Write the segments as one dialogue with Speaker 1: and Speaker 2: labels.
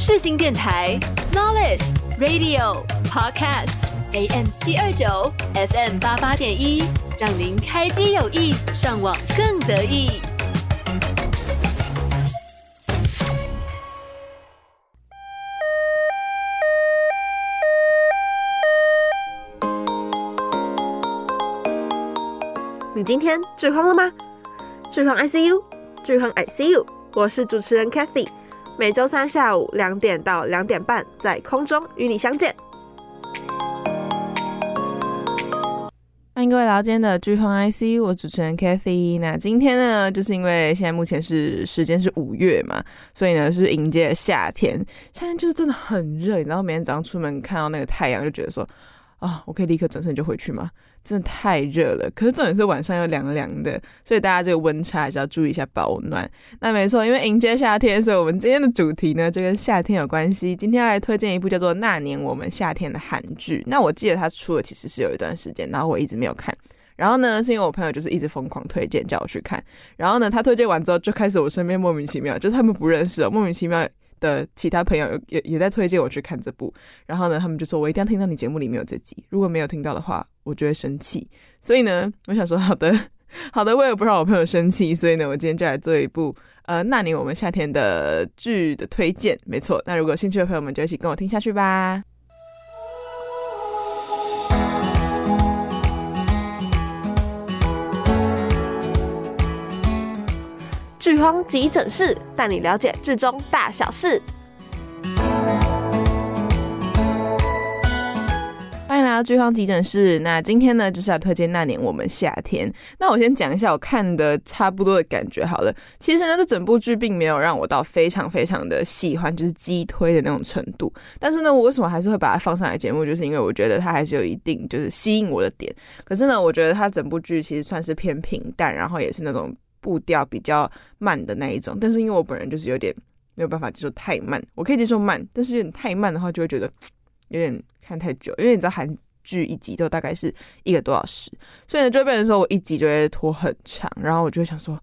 Speaker 1: 世新电台 Knowledge Radio Podcast AM 七二九 FM 八八点一，让您开机有意，上网更得意。
Speaker 2: 你今天剧荒了吗？剧荒 ICU，剧荒 ICU，我是主持人 Cathy，每周三下午两点到两点半在空中与你相见。
Speaker 3: 欢迎各位来到今天的剧荒 IC，我主持人 Cathy。那今天呢，就是因为现在目前是时间是五月嘛，所以呢是迎接夏天。夏天就是真的很热，然后每天早上出门看到那个太阳，就觉得说。啊，我可以立刻转身就回去吗？真的太热了。可是重点是晚上又凉凉的，所以大家这个温差还是要注意一下保暖。那没错，因为迎接夏天，所以我们今天的主题呢就跟夏天有关系。今天来推荐一部叫做《那年我们夏天》的韩剧。那我记得它出了其实是有一段时间，然后我一直没有看。然后呢，是因为我朋友就是一直疯狂推荐叫我去看。然后呢，他推荐完之后，就开始我身边莫名其妙，就是他们不认识哦，莫名其妙。的其他朋友也也在推荐我去看这部，然后呢，他们就说我一定要听到你节目里面有这集，如果没有听到的话，我就会生气。所以呢，我想说好的，好的，为了不让我朋友生气，所以呢，我今天就来做一部呃，那年我们夏天的剧的推荐。没错，那如果有兴趣的朋友们就一起跟我听下去吧。
Speaker 2: 剧荒急诊室带你了解剧中大小事。
Speaker 3: 欢迎来到剧荒急诊室。那今天呢，就是要推荐《那年我们夏天》。那我先讲一下我看的差不多的感觉好了。其实呢，这整部剧并没有让我到非常非常的喜欢，就是激推的那种程度。但是呢，我为什么还是会把它放上来节目？就是因为我觉得它还是有一定就是吸引我的点。可是呢，我觉得它整部剧其实算是偏平淡，然后也是那种。步调比较慢的那一种，但是因为我本人就是有点没有办法接受太慢，我可以接受慢，但是有点太慢的话就会觉得有点看太久，因为你知道韩剧一集都大概是一个多小时，所以呢就变成说我一集就会拖很长，然后我就会想说，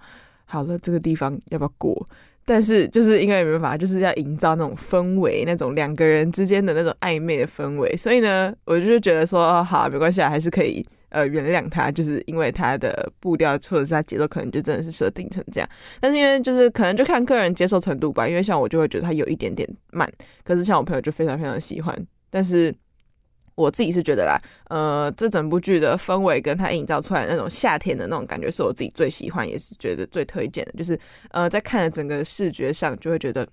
Speaker 3: 好了，这个地方要不要过？但是就是应该也没办法，就是要营造那种氛围，那种两个人之间的那种暧昧的氛围，所以呢，我就是觉得说，哦，好，没关系，还是可以呃原谅他，就是因为他的步调或者是他节奏可能就真的是设定成这样。但是因为就是可能就看个人接受程度吧，因为像我就会觉得他有一点点慢，可是像我朋友就非常非常喜欢，但是。我自己是觉得啦，呃，这整部剧的氛围跟它营造出来那种夏天的那种感觉，是我自己最喜欢，也是觉得最推荐的。就是呃，在看了整个视觉上，就会觉得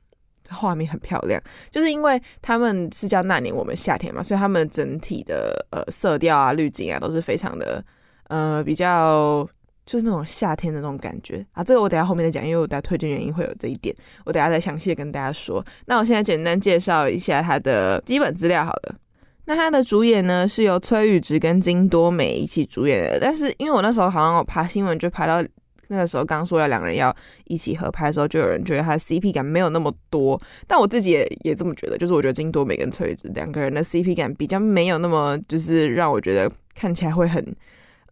Speaker 3: 画面很漂亮。就是因为他们是叫那年我们夏天嘛，所以他们整体的呃色调啊、滤镜啊都是非常的呃比较就是那种夏天的那种感觉啊。这个我等下后面再讲，因为我等下推荐原因会有这一点，我等下再详细的跟大家说。那我现在简单介绍一下它的基本资料好了。那他的主演呢，是由崔宇植跟金多美一起主演的，但是因为我那时候好像我爬新闻，就爬到那个时候刚说要两个人要一起合拍的时候，就有人觉得他 CP 感没有那么多，但我自己也也这么觉得，就是我觉得金多美跟崔宇植两个人的 CP 感比较没有那么，就是让我觉得看起来会很。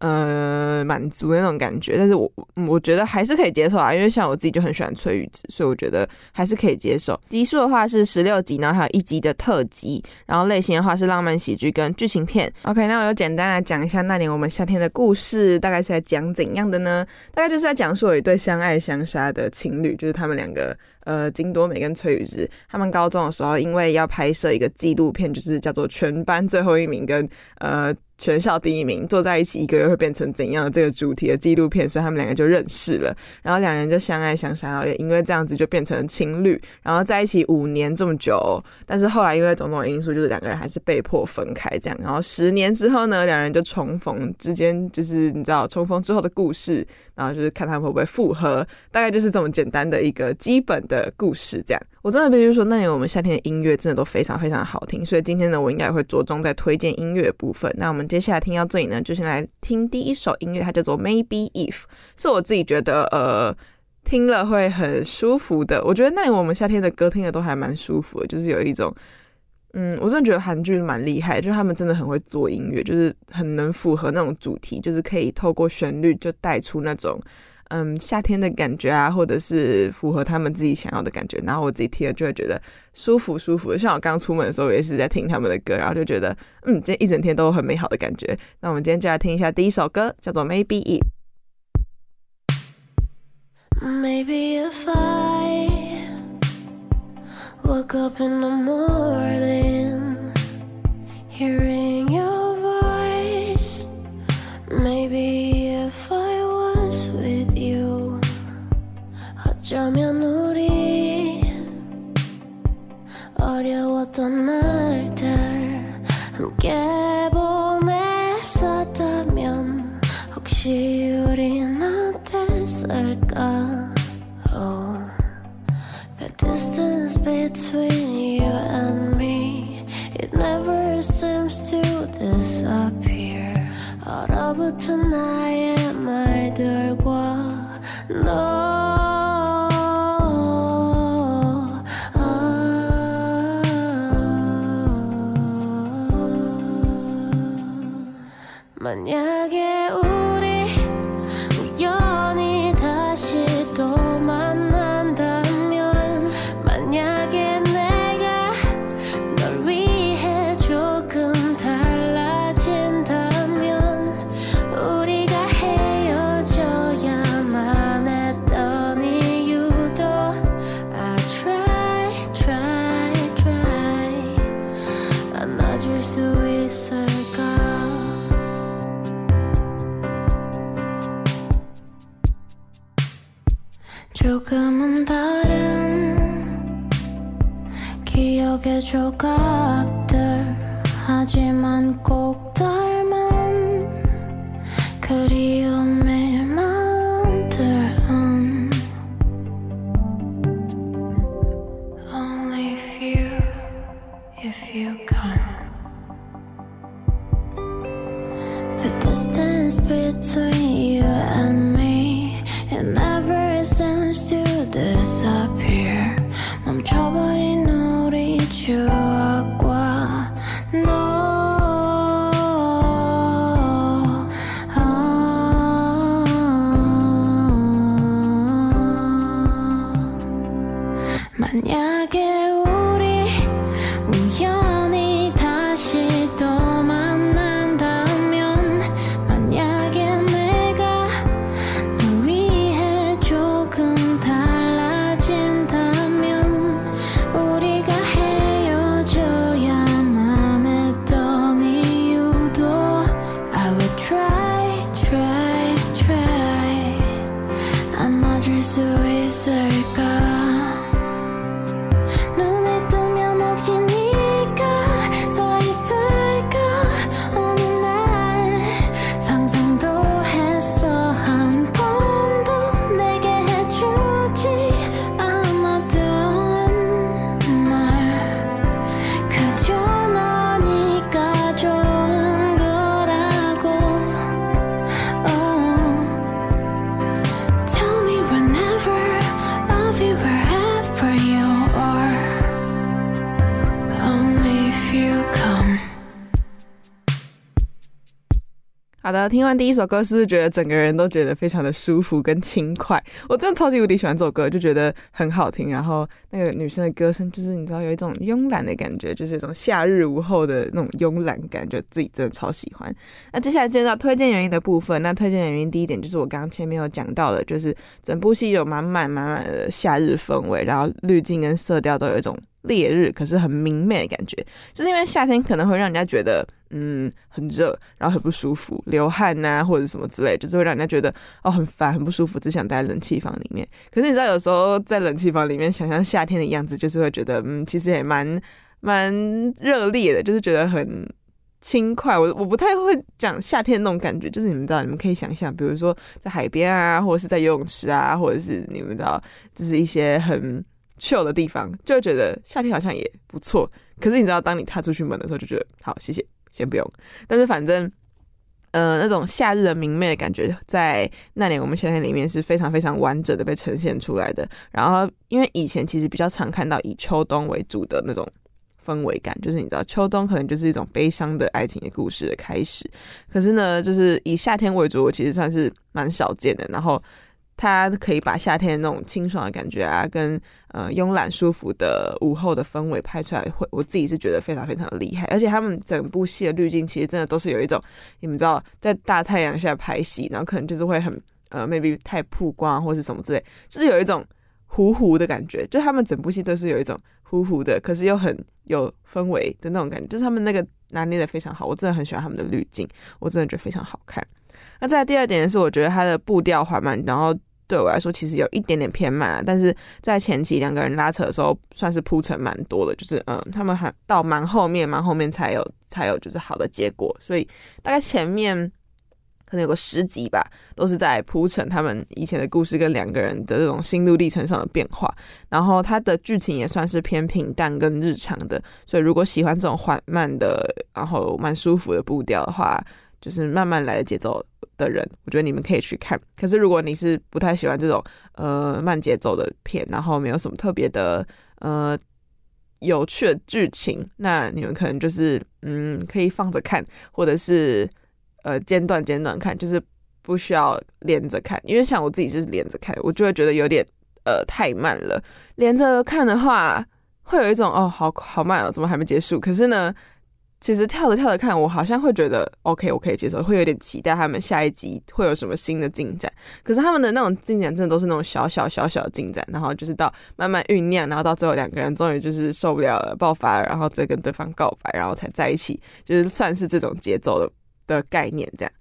Speaker 3: 呃，满足那种感觉，但是我我觉得还是可以接受啊，因为像我自己就很喜欢崔宇植，所以我觉得还是可以接受。集数的话是十六集，然后还有一集的特辑，然后类型的话是浪漫喜剧跟剧情片。OK，那我就简单来讲一下那年我们夏天的故事，大概是在讲怎样的呢？大概就是在讲述有一对相爱相杀的情侣，就是他们两个，呃，金多美跟崔宇植，他们高中的时候因为要拍摄一个纪录片，就是叫做全班最后一名跟呃。全校第一名坐在一起一个月会变成怎样的这个主题的纪录片，所以他们两个就认识了，然后两人就相爱相杀，然后也因为这样子就变成情侣，然后在一起五年这么久，但是后来因为种种因素，就是两个人还是被迫分开这样，然后十年之后呢，两人就重逢，之间就是你知道重逢之后的故事，然后就是看他们会不会复合，大概就是这么简单的一个基本的故事这样。我真的必须说，那年我们夏天的音乐真的都非常非常好听，所以今天呢，我应该会着重在推荐音乐部分。那我们。接下来听到这里呢，就先来听第一首音乐，它叫做《Maybe If》，是我自己觉得呃听了会很舒服的。我觉得那年我们夏天的歌听的都还蛮舒服的，就是有一种嗯，我真的觉得韩剧蛮厉害，就是他们真的很会做音乐，就是很能符合那种主题，就是可以透过旋律就带出那种嗯夏天的感觉啊，或者是符合他们自己想要的感觉。然后我自己听了就会觉得舒服舒服的。像我刚出门的时候也是在听他们的歌，然后就觉得嗯，今天一整天都很美好的感觉。那我们今天就来听一下第一首歌，叫做 Maybe If。
Speaker 4: Maybe if I woke up in the morning hearing your voice, maybe 어쩌면 우리 어려웠던 날들 함께 보냈었다면 혹시 우린 어땠을까? Oh, the distance between you and me, it never seems to disappear. 얼어붙은 나의 말들과 너. control God.
Speaker 3: 好的，听完第一首歌，是不是觉得整个人都觉得非常的舒服跟轻快？我真的超级无敌喜欢这首歌，就觉得很好听。然后那个女生的歌声，就是你知道有一种慵懒的感觉，就是一种夏日午后的那种慵懒感，觉自己真的超喜欢。那接下来进入到推荐原因的部分，那推荐原因第一点就是我刚刚前面有讲到的，就是整部戏有满满满满的夏日氛围，然后滤镜跟色调都有一种烈日，可是很明媚的感觉，就是因为夏天可能会让人家觉得。嗯，很热，然后很不舒服，流汗呐、啊，或者什么之类，就是会让人家觉得哦很烦，很不舒服，只想待在冷气房里面。可是你知道，有时候在冷气房里面想象夏天的样子，就是会觉得嗯，其实也蛮蛮热烈的，就是觉得很轻快。我我不太会讲夏天那种感觉，就是你们知道，你们可以想象，比如说在海边啊，或者是在游泳池啊，或者是你们知道，就是一些很去的地方，就觉得夏天好像也不错。可是你知道，当你踏出去门的时候，就觉得好，谢谢。先不用，但是反正，呃，那种夏日的明媚的感觉，在那年我们夏天里面是非常非常完整的被呈现出来的。然后，因为以前其实比较常看到以秋冬为主的那种氛围感，就是你知道，秋冬可能就是一种悲伤的爱情的故事的开始。可是呢，就是以夏天为主，我其实算是蛮少见的。然后。它可以把夏天那种清爽的感觉啊，跟呃慵懒舒服的午后的氛围拍出来，会我自己是觉得非常非常的厉害。而且他们整部戏的滤镜其实真的都是有一种，你们知道，在大太阳下拍戏，然后可能就是会很呃 maybe 太曝光或是什么之类，就是有一种糊糊的感觉。就他们整部戏都是有一种 糊糊的，可是又很有氛围的那种感觉，就是他们那个拿捏的非常好。我真的很喜欢他们的滤镜，我真的觉得非常好看。那再来第二点是，我觉得它的步调缓慢，然后。对我来说，其实有一点点偏慢啊，但是在前期两个人拉扯的时候，算是铺陈蛮多的，就是嗯，他们还到蛮后面，蛮后面才有才有就是好的结果，所以大概前面可能有个十集吧，都是在铺陈他们以前的故事跟两个人的这种心路历程上的变化，然后它的剧情也算是偏平淡跟日常的，所以如果喜欢这种缓慢的，然后蛮舒服的步调的话，就是慢慢来的节奏的人，我觉得你们可以去看。可是如果你是不太喜欢这种呃慢节奏的片，然后没有什么特别的呃有趣的剧情，那你们可能就是嗯可以放着看，或者是呃间断间断看，就是不需要连着看。因为像我自己就是连着看，我就会觉得有点呃太慢了。连着看的话，会有一种哦好好慢哦，怎么还没结束？可是呢。其实跳着跳着看，我好像会觉得 OK，我可以接受，会有点期待他们下一集会有什么新的进展。可是他们的那种进展真的都是那种小小小小的进展，然后就是到慢慢酝酿，然后到最后两个人终于就是受不了了，爆发了，然后再跟对方告白，然后才在一起，就是算是这种节奏的的概念这样。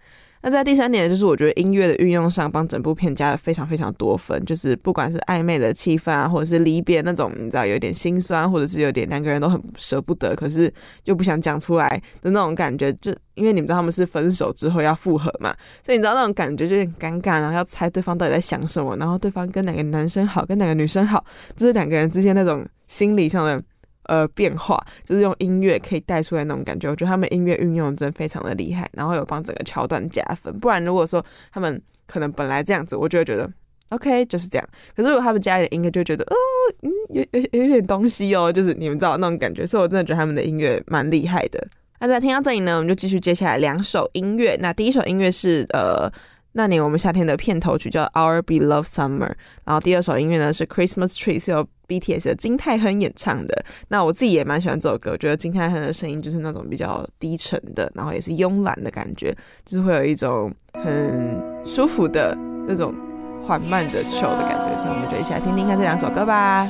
Speaker 3: 那在第三点，就是我觉得音乐的运用上帮整部片加了非常非常多分，就是不管是暧昧的气氛啊，或者是离别那种，你知道有点心酸，或者是有点两个人都很舍不得，可是又不想讲出来的那种感觉，就因为你们知道他们是分手之后要复合嘛，所以你知道那种感觉就有点尴尬，然后要猜对方到底在想什么，然后对方跟哪个男生好，跟哪个女生好，就是两个人之间那种心理上的。呃，变化就是用音乐可以带出来那种感觉，我觉得他们音乐运用真的非常的厉害，然后有帮整个桥段加分。不然如果说他们可能本来这样子，我就会觉得 OK 就是这样。可是如果他们加一点音乐，就觉得哦，嗯，有有有点东西哦，就是你们知道那种感觉。所以我真的觉得他们的音乐蛮厉害的。那在听到这里呢，我们就继续接下来两首音乐。那第一首音乐是呃。那年我们夏天的片头曲叫 Our Beloved Summer，然后第二首音乐呢是 Christmas Tree，是由 BTS 的金泰亨演唱的。那我自己也蛮喜欢这首歌，我觉得金泰亨的声音就是那种比较低沉的，然后也是慵懒的感觉，就是会有一种很舒服的那种缓慢的 chill 的感觉，所以我们就一起来听听看这两首歌吧。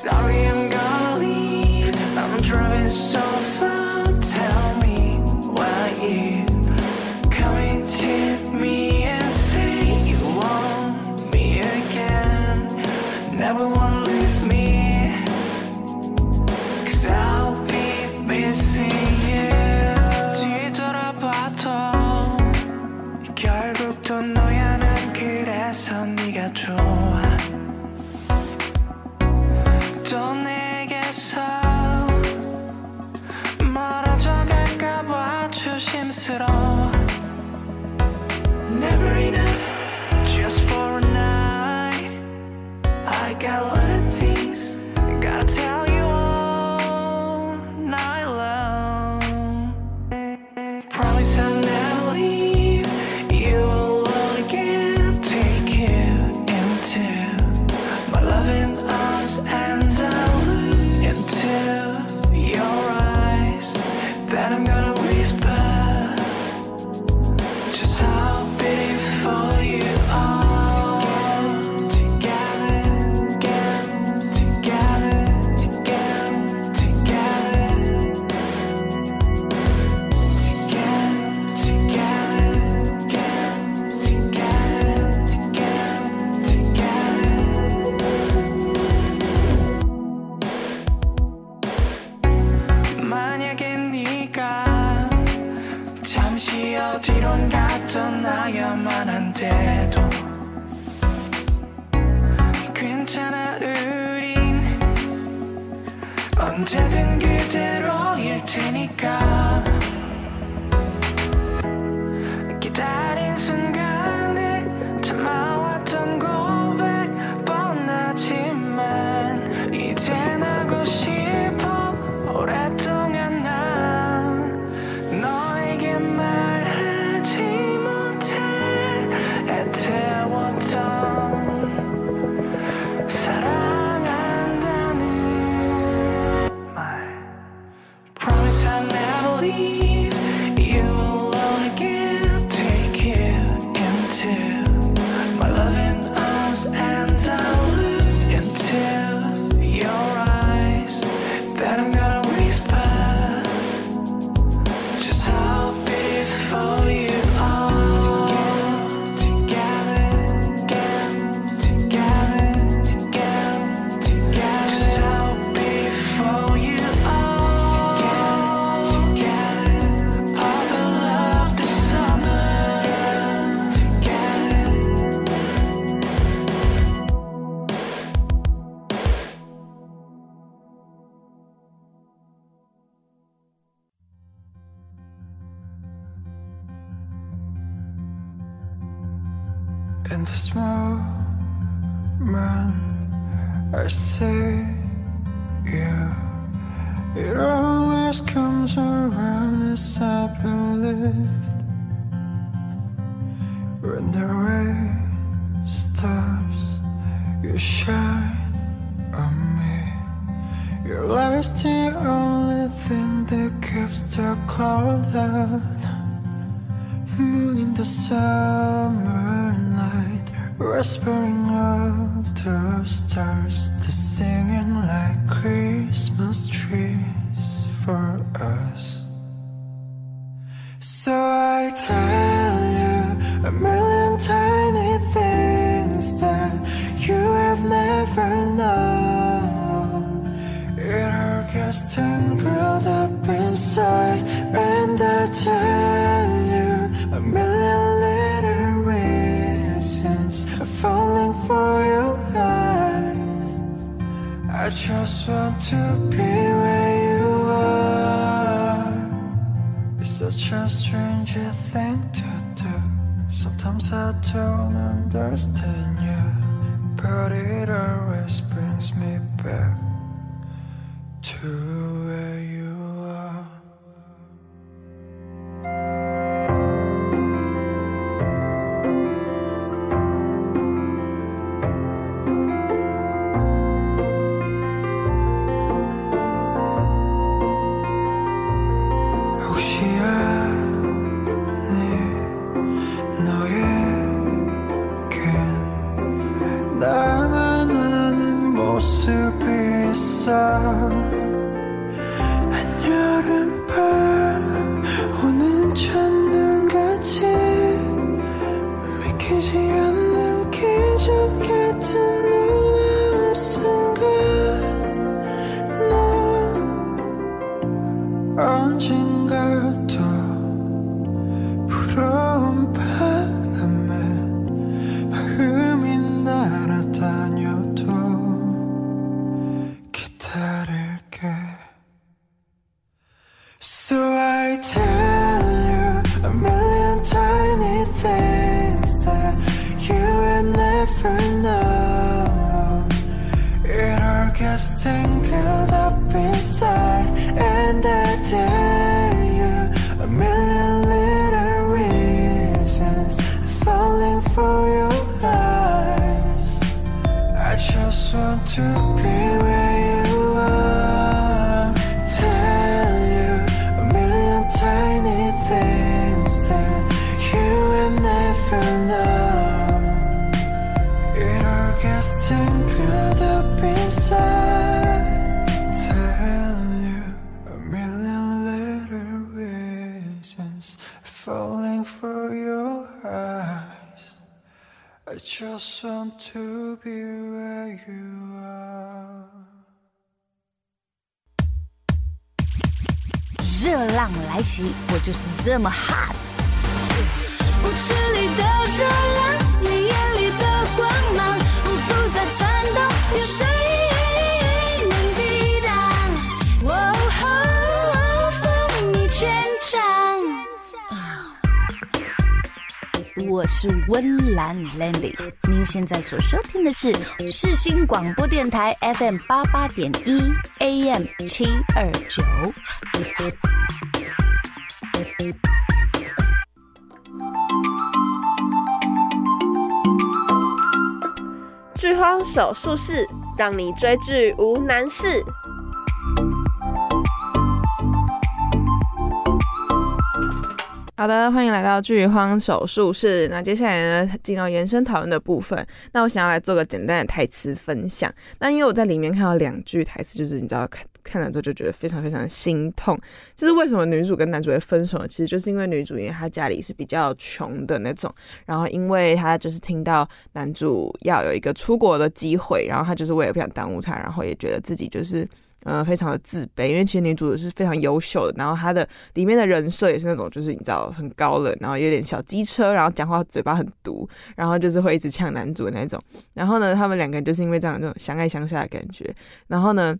Speaker 5: for us. So I tell you a million tiny things that you have never known. It all gets tangled up inside, and I tell you a million little reasons I'm falling for your eyes. I just want to be. Sometimes I don't understand you, but it always brings me back. beside
Speaker 4: 热浪来袭，我就是这么 hot。
Speaker 6: 我
Speaker 4: 是温岚 Lenny。您现在所收听的是世新广播电台 FM 八八点一 AM 七二九。
Speaker 2: 剧荒手术室，让你追剧无难事。
Speaker 3: 好的，欢迎来到剧荒手术室。那接下来呢，进到延伸讨论的部分。那我想要来做个简单的台词分享。那因为我在里面看到两句台词，就是你知道看看了之后就觉得非常非常的心痛。就是为什么女主跟男主会分手？其实就是因为女主因为她家里是比较穷的那种，然后因为她就是听到男主要有一个出国的机会，然后她就是为了不想耽误他，然后也觉得自己就是。呃，非常的自卑，因为其实女主是非常优秀的，然后她的里面的人设也是那种，就是你知道很高冷，然后有点小机车，然后讲话嘴巴很毒，然后就是会一直呛男主的那种。然后呢，他们两个人就是因为这样那种相爱相杀的感觉。然后呢，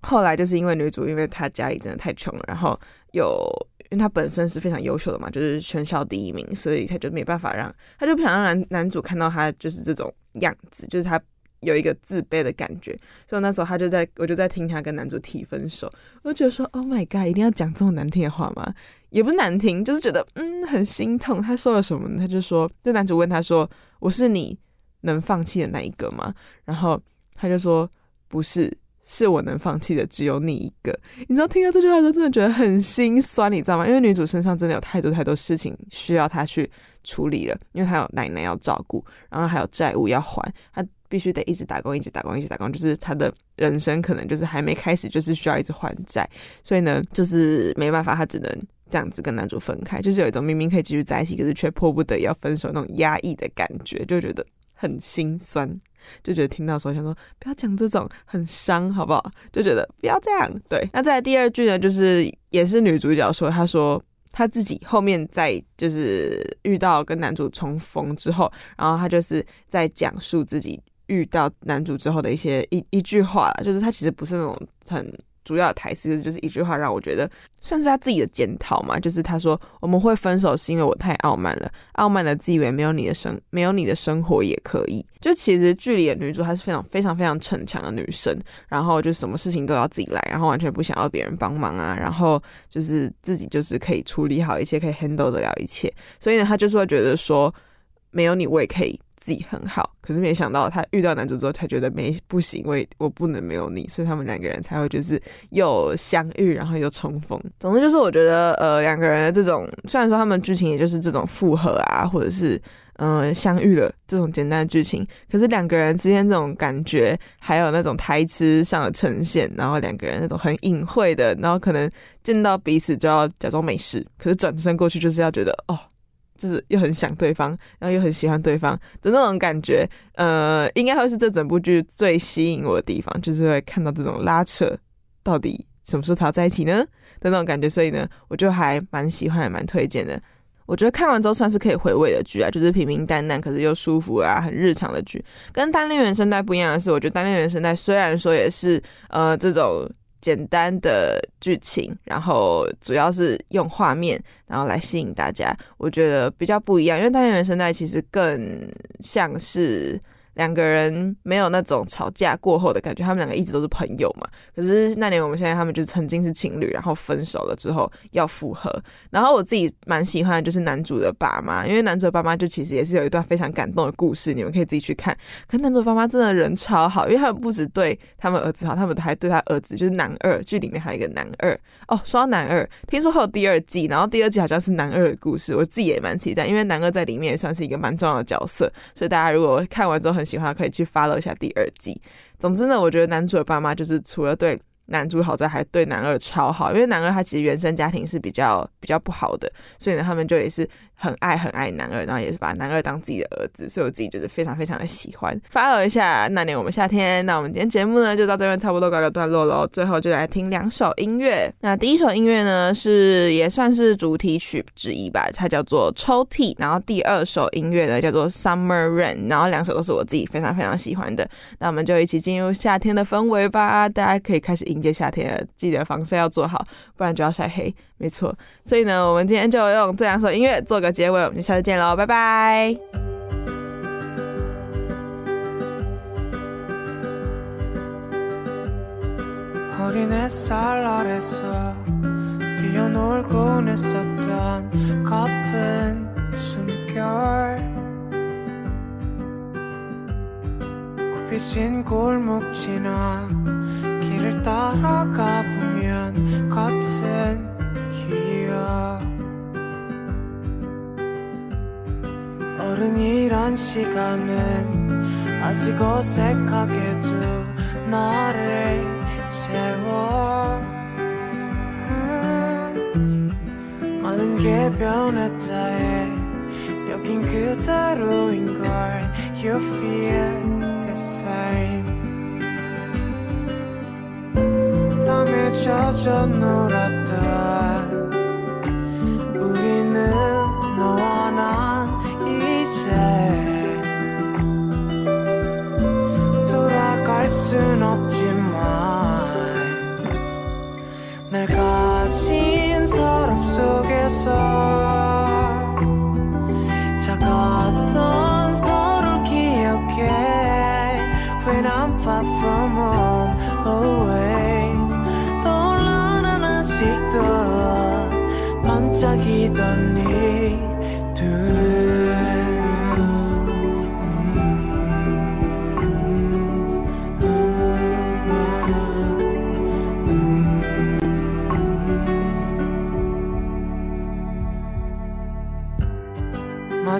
Speaker 3: 后来就是因为女主，因为她家里真的太穷了，然后有因为她本身是非常优秀的嘛，就是全校第一名，所以她就没办法让，她就不想让男男主看到她就是这种样子，就是她。有一个自卑的感觉，所以那时候他就在，我就在听他跟男主提分手，我就觉得说，Oh my god，一定要讲这种难听的话吗？也不难听，就是觉得嗯很心痛。他说了什么呢？他就说，就男主问他说，我是你能放弃的那一个吗？然后他就说，不是，是我能放弃的只有你一个。你知道听到这句话的时候，真的觉得很心酸，你知道吗？因为女主身上真的有太多太多事情需要他去处理了，因为她有奶奶要照顾，然后还有债务要还，他。必须得一直打工，一直打工，一直打工，就是他的人生可能就是还没开始，就是需要一直还债，所以呢，就是没办法，他只能这样子跟男主分开，就是有一种明明可以继续在一起，可是却迫不得已要分手那种压抑的感觉，就觉得很心酸，就觉得听到的时候想说不要讲这种很伤，好不好？就觉得不要这样。对，那在第二句呢，就是也是女主角说，她说。他自己后面在就是遇到跟男主重逢之后，然后他就是在讲述自己遇到男主之后的一些一一句话，就是他其实不是那种很。主要的台词就是一句话，让我觉得算是他自己的检讨嘛。就是他说：“我们会分手是因为我太傲慢了，傲慢的自以为没有你的生没有你的生活也可以。”就其实剧里的女主她是非常非常非常逞强的女生，然后就什么事情都要自己来，然后完全不想要别人帮忙啊，然后就是自己就是可以处理好一切，可以 handle 得了一切。所以呢，她就是会觉得说，没有你我也可以。自己很好，可是没想到他遇到男主之后，他觉得没不行，我我不能没有你，所以他们两个人才会就是又相遇，然后又重逢。总之就是我觉得，呃，两个人的这种虽然说他们剧情也就是这种复合啊，或者是嗯、相遇了这种简单的剧情，可是两个人之间这种感觉，还有那种台词上的呈现，然后两个人那种很隐晦的，然后可能见到彼此就要假装没事，可是转身过去就是要觉得哦。就是又很想对方，然后又很喜欢对方的那种感觉，呃，应该会是这整部剧最吸引我的地方，就是会看到这种拉扯，到底什么时候才要在一起呢的那种感觉，所以呢，我就还蛮喜欢，蛮推荐的。我觉得看完之后算是可以回味的剧啊，就是平平淡淡，可是又舒服啊，很日常的剧。跟单恋原声带不一样的是，我觉得单恋原声带虽然说也是呃这种。简单的剧情，然后主要是用画面，然后来吸引大家。我觉得比较不一样，因为《单恋原声带》其实更像是。两个人没有那种吵架过后的感觉，他们两个一直都是朋友嘛。可是那年我们现在他们就曾经是情侣，然后分手了之后要复合。然后我自己蛮喜欢的就是男主的爸妈，因为男主的爸妈就其实也是有一段非常感动的故事，你们可以自己去看。可男主爸妈真的人超好，因为他们不止对他们儿子好，他们还对他儿子就是男二，剧里面还有一个男二哦。说到男二，听说会有第二季，然后第二季好像是男二的故事，我自己也蛮期待，因为男二在里面也算是一个蛮重要的角色，所以大家如果看完之后很喜欢，可以去 follow 一下第二季。总之呢，我觉得男主的爸妈就是除了对。男主好在还对男二超好，因为男二他其实原生家庭是比较比较不好的，所以呢，他们就也是很爱很爱男二，然后也是把男二当自己的儿子，所以我自己就是非常非常的喜欢。follow 一下那年我们夏天，那我们今天节目呢就到这边差不多告个段落喽。最后就来听两首音乐，那第一首音乐呢是也算是主题曲之一吧，它叫做抽屉，然后第二首音乐呢叫做 Summer Rain，然后两首都是我自己非常非常喜欢的。那我们就一起进入夏天的氛围吧，大家可以开始迎接夏天了，记得防晒要做好，不然就要晒黑。没错，所以呢，我们今天就用这两首音乐做个结尾，我们就下次见喽，拜拜。 길을 따라가 보면 같은 기억.
Speaker 7: 어른이란 시간은 아직 어색하게도 나를 채워. 많은 게 변했다 해 여긴 그대로인 걸 You feel the same. 땀에 젖어 놀았던 우리는 너와 난 이제 돌아갈 순 없지만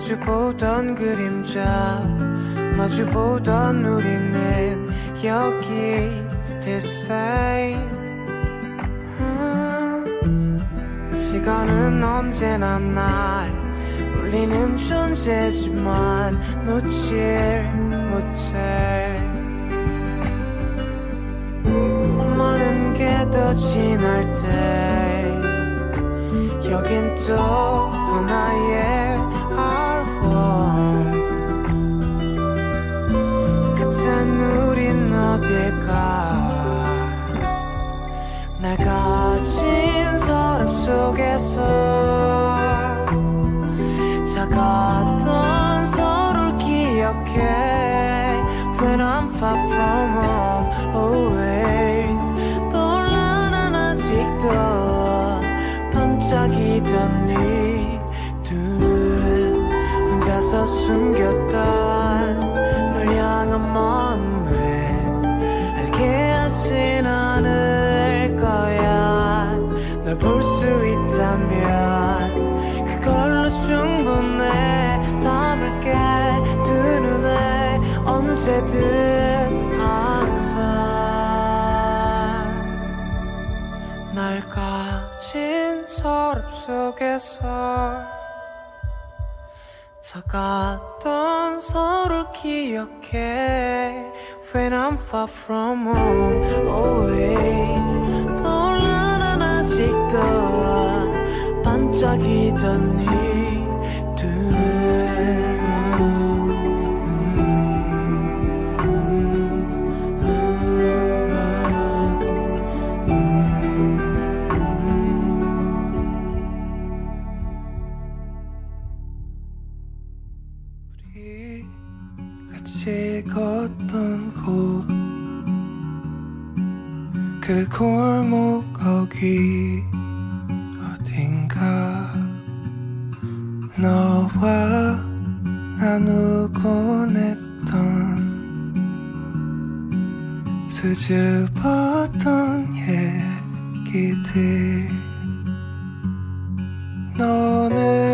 Speaker 7: 마주보던 그림자 마주보던 우리는 여기 still same 음, 시간은 언제나 날 울리는 존재지만 놓질 못해. 많은 게 더 지날 때 여긴 또 하나의 어딜까? 날 가진 서랍 속에서 있다면 그걸로 충분해. 담을게 두 눈에 언제든 항상 날 가진 서랍 속에서 작았던 서로를 기억해. When I'm far from home always 아직도 반짝이던 이두 우리 같이 걷던 곳. 그 골목 거기 어딘가 너와 나누곤 했던 수줍었던 얘기들. 너는